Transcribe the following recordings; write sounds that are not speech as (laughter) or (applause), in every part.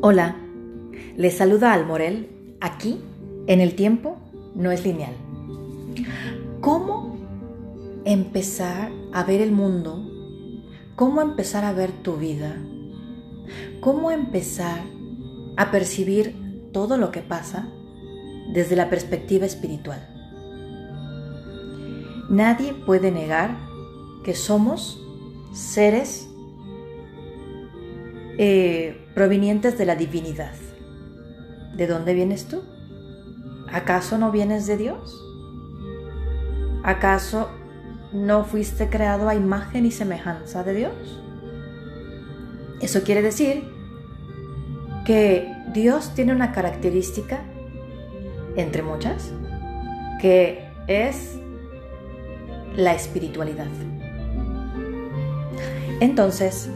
Hola, les saluda Al Morel. Aquí, en el tiempo, no es lineal. ¿Cómo empezar a ver el mundo? ¿Cómo empezar a ver tu vida? ¿Cómo empezar a percibir todo lo que pasa desde la perspectiva espiritual? Nadie puede negar que somos seres eh, provenientes de la divinidad. ¿De dónde vienes tú? ¿Acaso no vienes de Dios? ¿Acaso no fuiste creado a imagen y semejanza de Dios? Eso quiere decir que Dios tiene una característica, entre muchas, que es la espiritualidad. Entonces,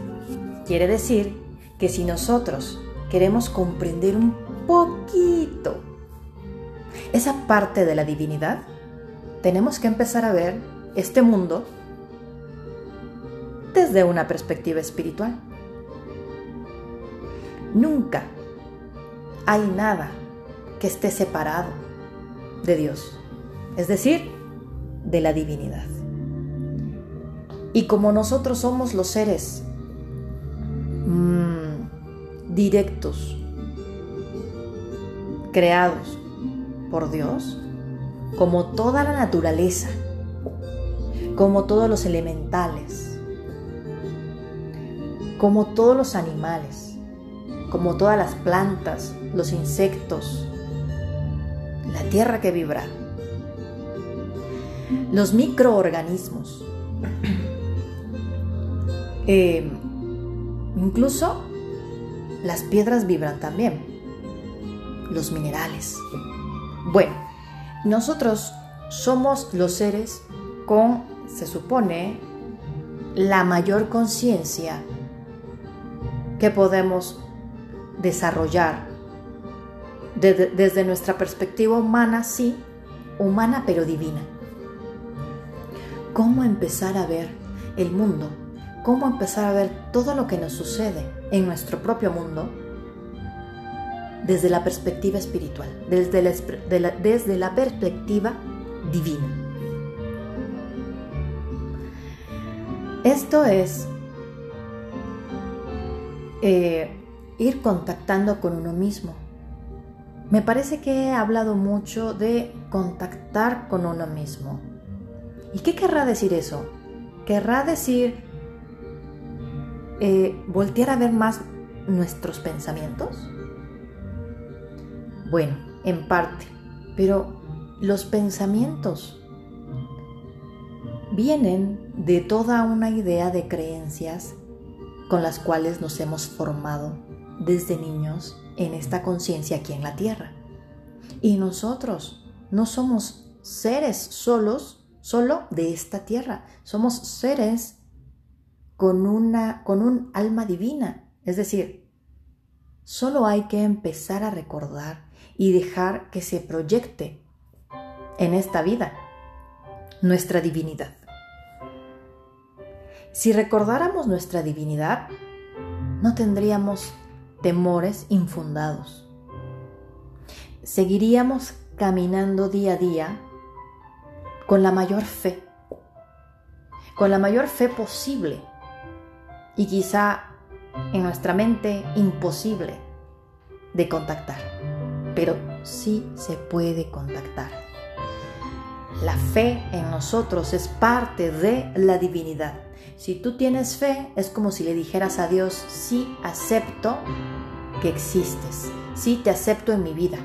quiere decir que si nosotros queremos comprender un poquito esa parte de la divinidad, tenemos que empezar a ver este mundo desde una perspectiva espiritual. Nunca hay nada que esté separado de Dios, es decir, de la divinidad. Y como nosotros somos los seres directos, creados por Dios, como toda la naturaleza, como todos los elementales, como todos los animales, como todas las plantas, los insectos, la tierra que vibra, los microorganismos, (clears throat) eh, incluso las piedras vibran también, los minerales. Bueno, nosotros somos los seres con, se supone, la mayor conciencia que podemos desarrollar desde, nuestra perspectiva humana, sí, humana pero divina. ¿Cómo empezar a ver el mundo cómo empezar a ver todo lo que nos sucede en nuestro propio mundo desde la perspectiva espiritual, desde la, desde la perspectiva divina. Esto es eh, ir contactando con uno mismo. Me parece que he hablado mucho de contactar con uno mismo. ¿Y qué querrá decir eso? Querrá decir eh, voltear a ver más nuestros pensamientos? Bueno, en parte, pero los pensamientos vienen de toda una idea de creencias con las cuales nos hemos formado desde niños en esta conciencia aquí en la Tierra. Y nosotros no somos seres solos, solo de esta Tierra, somos seres con, una, con un alma divina. Es decir, solo hay que empezar a recordar y dejar que se proyecte en esta vida nuestra divinidad. Si recordáramos nuestra divinidad, no tendríamos temores infundados. Seguiríamos caminando día a día con la mayor fe, con la mayor fe posible y quizá en nuestra mente imposible de contactar, pero sí se puede contactar. La fe en nosotros es parte de la divinidad. Si tú tienes fe, es como si le dijeras a Dios, sí acepto que existes, sí te acepto en mi vida,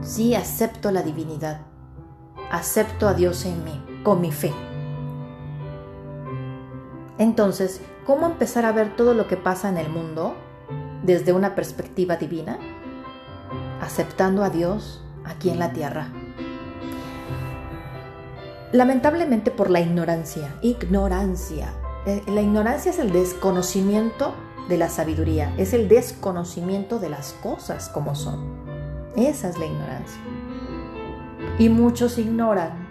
sí acepto la divinidad, acepto a Dios en mí, con mi fe. Entonces, ¿cómo empezar a ver todo lo que pasa en el mundo desde una perspectiva divina? Aceptando a Dios aquí en la tierra. Lamentablemente por la ignorancia, ignorancia. Eh, la ignorancia es el desconocimiento de la sabiduría, es el desconocimiento de las cosas como son. Esa es la ignorancia. Y muchos ignoran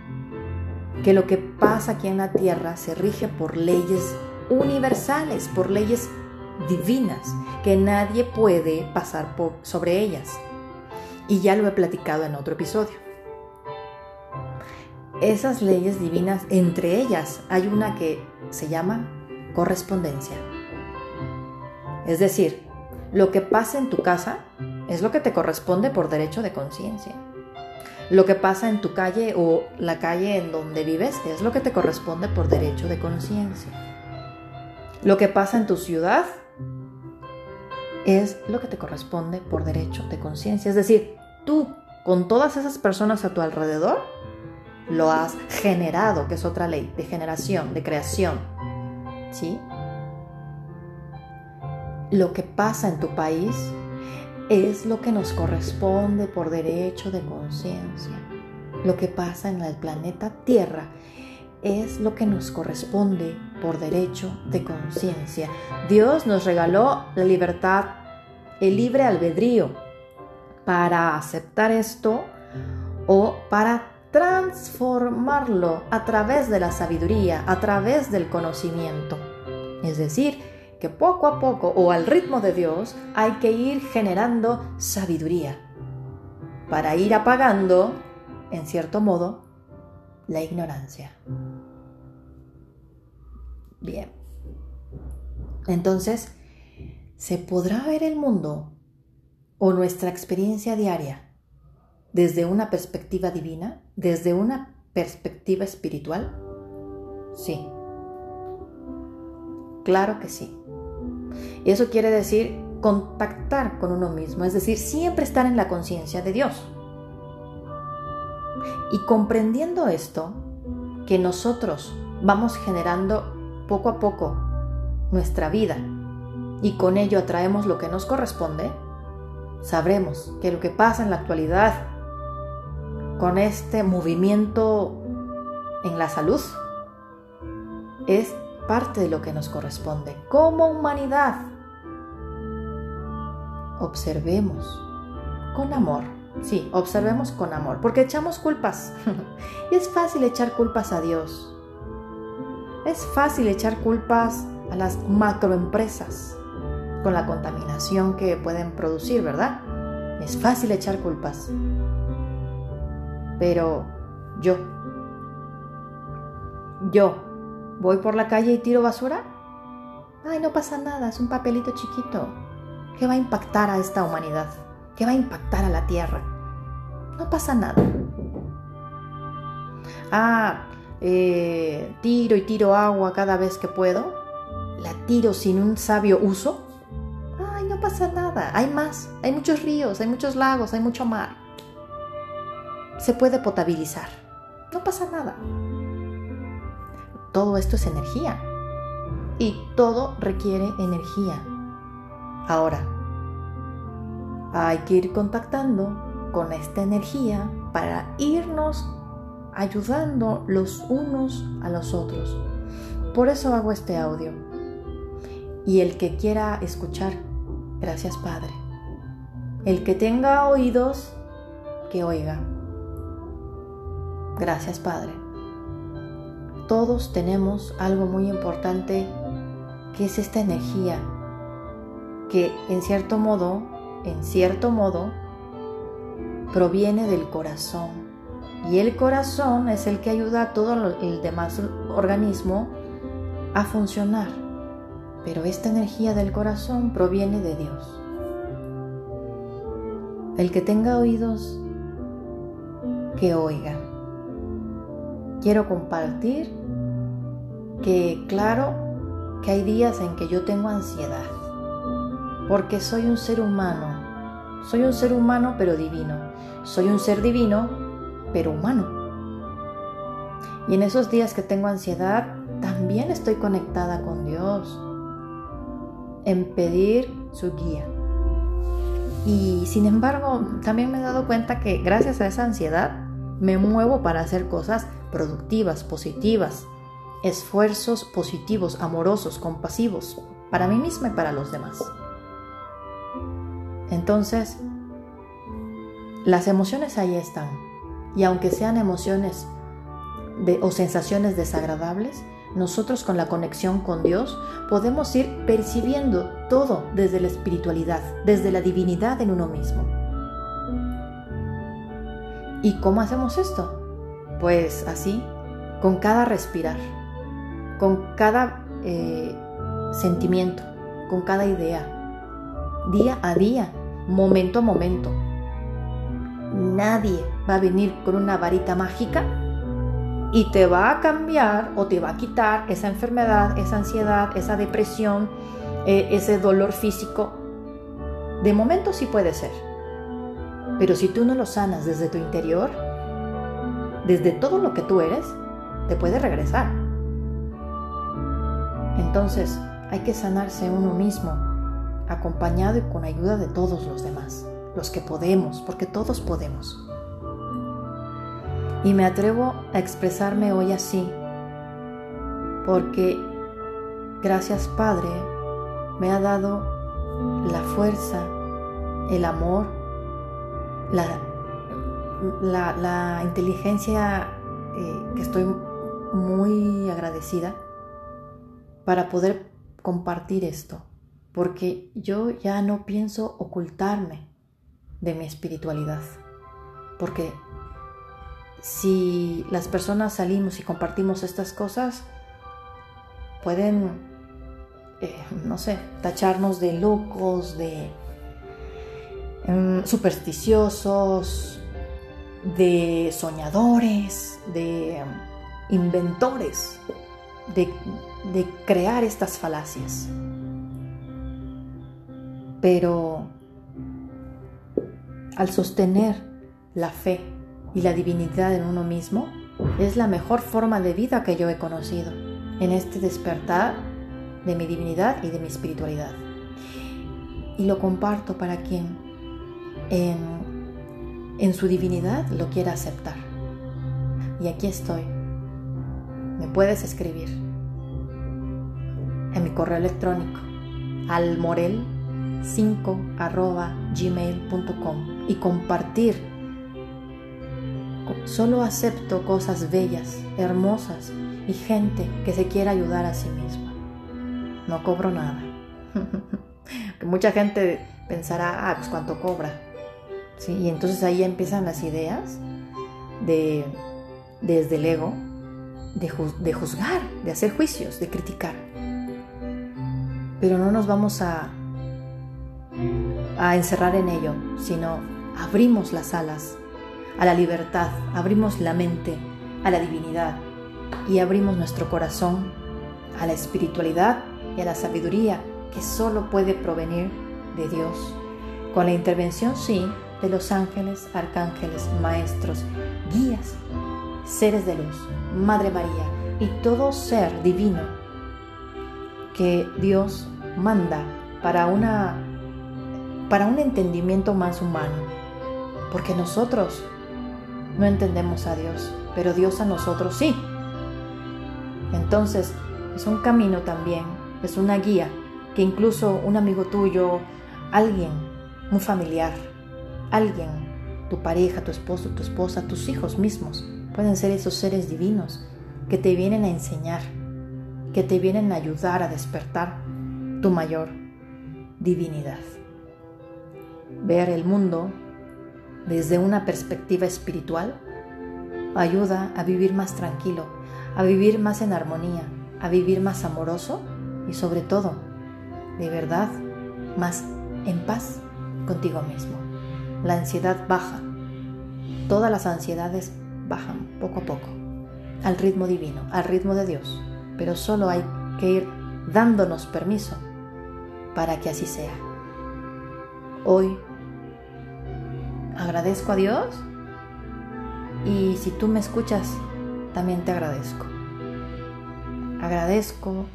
que lo que pasa aquí en la tierra se rige por leyes universales, por leyes divinas que nadie puede pasar por, sobre ellas. Y ya lo he platicado en otro episodio. Esas leyes divinas, entre ellas hay una que se llama correspondencia. Es decir, lo que pasa en tu casa es lo que te corresponde por derecho de conciencia. Lo que pasa en tu calle o la calle en donde vives es lo que te corresponde por derecho de conciencia. Lo que pasa en tu ciudad es lo que te corresponde por derecho de conciencia. Es decir, tú, con todas esas personas a tu alrededor, lo has generado, que es otra ley de generación, de creación. ¿Sí? Lo que pasa en tu país es lo que nos corresponde por derecho de conciencia. Lo que pasa en el planeta Tierra es lo que nos corresponde por derecho de conciencia. Dios nos regaló la libertad, el libre albedrío para aceptar esto o para transformarlo a través de la sabiduría, a través del conocimiento. Es decir, que poco a poco o al ritmo de Dios hay que ir generando sabiduría para ir apagando, en cierto modo, la ignorancia. Bien. Entonces, ¿se podrá ver el mundo o nuestra experiencia diaria desde una perspectiva divina, desde una perspectiva espiritual? Sí. Claro que sí. Y eso quiere decir contactar con uno mismo, es decir, siempre estar en la conciencia de Dios. Y comprendiendo esto, que nosotros vamos generando poco a poco nuestra vida y con ello atraemos lo que nos corresponde, sabremos que lo que pasa en la actualidad con este movimiento en la salud es parte de lo que nos corresponde como humanidad. Observemos con amor. Sí, observemos con amor, porque echamos culpas. (laughs) y es fácil echar culpas a Dios. Es fácil echar culpas a las macroempresas con la contaminación que pueden producir, ¿verdad? Es fácil echar culpas. Pero yo, yo ¿Voy por la calle y tiro basura? Ay, no pasa nada, es un papelito chiquito. ¿Qué va a impactar a esta humanidad? ¿Qué va a impactar a la Tierra? No pasa nada. Ah, eh, tiro y tiro agua cada vez que puedo. La tiro sin un sabio uso. Ay, no pasa nada. Hay más. Hay muchos ríos, hay muchos lagos, hay mucho mar. Se puede potabilizar. No pasa nada. Todo esto es energía. Y todo requiere energía. Ahora, hay que ir contactando con esta energía para irnos ayudando los unos a los otros. Por eso hago este audio. Y el que quiera escuchar, gracias Padre. El que tenga oídos, que oiga. Gracias Padre todos tenemos algo muy importante que es esta energía que en cierto modo, en cierto modo, proviene del corazón. Y el corazón es el que ayuda a todo el demás organismo a funcionar. Pero esta energía del corazón proviene de Dios. El que tenga oídos, que oiga. Quiero compartir que claro que hay días en que yo tengo ansiedad, porque soy un ser humano, soy un ser humano pero divino, soy un ser divino pero humano. Y en esos días que tengo ansiedad, también estoy conectada con Dios, en pedir su guía. Y sin embargo, también me he dado cuenta que gracias a esa ansiedad me muevo para hacer cosas productivas, positivas, esfuerzos positivos, amorosos, compasivos, para mí misma y para los demás. Entonces, las emociones ahí están. Y aunque sean emociones o sensaciones desagradables, nosotros con la conexión con Dios podemos ir percibiendo todo desde la espiritualidad, desde la divinidad en uno mismo. ¿Y cómo hacemos esto? Pues así, con cada respirar, con cada eh, sentimiento, con cada idea, día a día, momento a momento. Nadie va a venir con una varita mágica y te va a cambiar o te va a quitar esa enfermedad, esa ansiedad, esa depresión, eh, ese dolor físico. De momento sí puede ser. Pero si tú no lo sanas desde tu interior, desde todo lo que tú eres, te puede regresar. Entonces hay que sanarse uno mismo, acompañado y con ayuda de todos los demás, los que podemos, porque todos podemos. Y me atrevo a expresarme hoy así, porque gracias Padre me ha dado la fuerza, el amor, la, la, inteligencia eh, que estoy muy agradecida para poder compartir esto, porque yo ya no pienso ocultarme de mi espiritualidad, porque si las personas salimos y compartimos estas cosas, pueden, eh, no sé, tacharnos de locos, de em, supersticiosos, de soñadores, de em, inventores, de, de crear estas falacias. Pero al sostener la fe y la divinidad en uno mismo es la mejor forma de vida que yo he conocido en este despertar de mi divinidad y de mi espiritualidad. Y lo comparto para quien en, en su divinidad lo quiera aceptar. Y aquí estoy. Me puedes escribir en mi correo electrónico almorel5 gmail.com y compartir Solo acepto cosas bellas, hermosas y gente que se quiera ayudar a sí misma. No cobro nada. (laughs) Mucha gente pensará, ah, pues cuánto cobra. Y entonces ahí empiezan las ideas de, desde el ego, de, de juzgar, de hacer juicios, de criticar. Pero no nos vamos a, a encerrar en ello, sino abrimos las alas a la libertad, abrimos la mente a la divinidad y abrimos nuestro corazón a la espiritualidad y a la sabiduría que solo puede provenir de Dios, con la intervención, sí, de los ángeles, arcángeles, maestros, guías, seres de luz, Madre María y todo ser divino que Dios manda para una para un entendimiento más humano, porque nosotros no entendemos a Dios, pero Dios a nosotros sí. Entonces, es un camino también, es una guía que incluso un amigo tuyo, alguien, un familiar, alguien, tu pareja, tu esposo, tu esposa, tus hijos mismos, pueden ser esos seres divinos que te vienen a enseñar, que te vienen a ayudar a despertar tu mayor divinidad. Ver el mundo desde una perspectiva espiritual ayuda a vivir más tranquilo, a vivir más en armonía, a vivir más amoroso y sobre todo, de verdad, más en paz contigo mismo. La ansiedad baja. Todas las ansiedades bajan poco a poco, al ritmo divino, al ritmo de Dios. Pero solo hay que ir dándonos permiso para que así sea. Hoy agradezco a Dios y si tú me escuchas, también te agradezco. Agradezco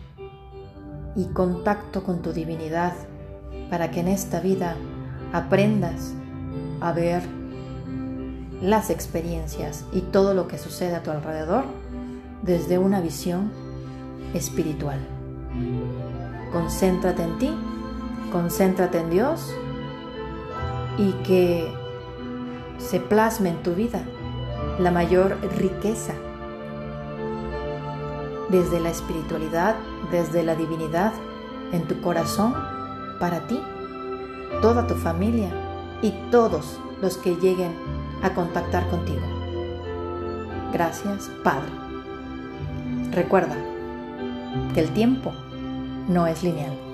y contacto con tu divinidad para que en esta vida aprendas a ver las experiencias y todo lo que sucede a tu alrededor desde una visión espiritual. Concéntrate en ti, concéntrate en Dios y que se plasme en tu vida la mayor riqueza desde la espiritualidad, desde la divinidad, en tu corazón, para ti, toda tu familia y todos los que lleguen a contactar contigo. Gracias, Padre. Recuerda que el tiempo no es lineal.